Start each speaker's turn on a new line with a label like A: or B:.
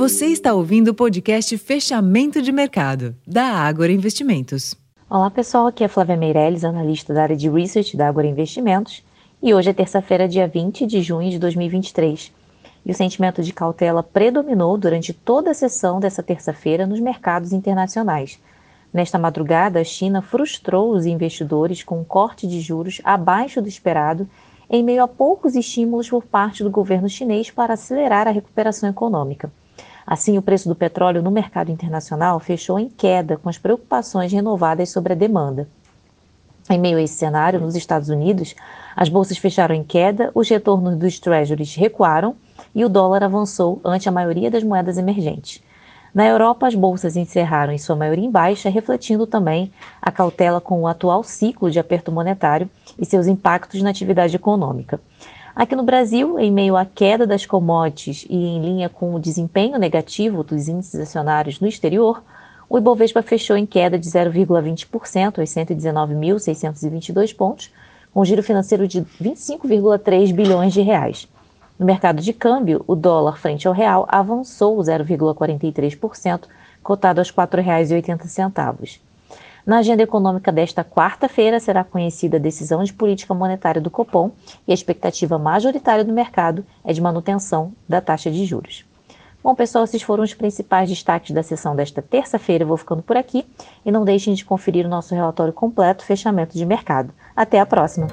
A: Você está ouvindo o podcast Fechamento de Mercado, da Ágora Investimentos.
B: Olá pessoal, aqui é Flávia Meirelles, analista da área de Research da Ágora Investimentos, e hoje é terça-feira, dia 20 de junho de 2023. E o sentimento de cautela predominou durante toda a sessão dessa terça-feira nos mercados internacionais. Nesta madrugada, a China frustrou os investidores com um corte de juros abaixo do esperado, em meio a poucos estímulos por parte do governo chinês para acelerar a recuperação econômica. Assim, o preço do petróleo no mercado internacional fechou em queda, com as preocupações renovadas sobre a demanda. Em meio a esse cenário, nos Estados Unidos, as bolsas fecharam em queda, os retornos dos treasuries recuaram e o dólar avançou ante a maioria das moedas emergentes. Na Europa, as bolsas encerraram em sua maioria em baixa, refletindo também a cautela com o atual ciclo de aperto monetário e seus impactos na atividade econômica. Aqui no Brasil, em meio à queda das commodities e em linha com o desempenho negativo dos índices acionários no exterior, o Ibovespa fechou em queda de 0,20% aos 119.622 pontos, com um giro financeiro de 25,3 bilhões de reais. No mercado de câmbio, o dólar frente ao real avançou 0,43%, cotado aos R$ 4,80. Na agenda econômica desta quarta-feira será conhecida a decisão de política monetária do Copom e a expectativa majoritária do mercado é de manutenção da taxa de juros. Bom, pessoal, esses foram os principais destaques da sessão desta terça-feira. Vou ficando por aqui e não deixem de conferir o nosso relatório completo, fechamento de mercado. Até a próxima!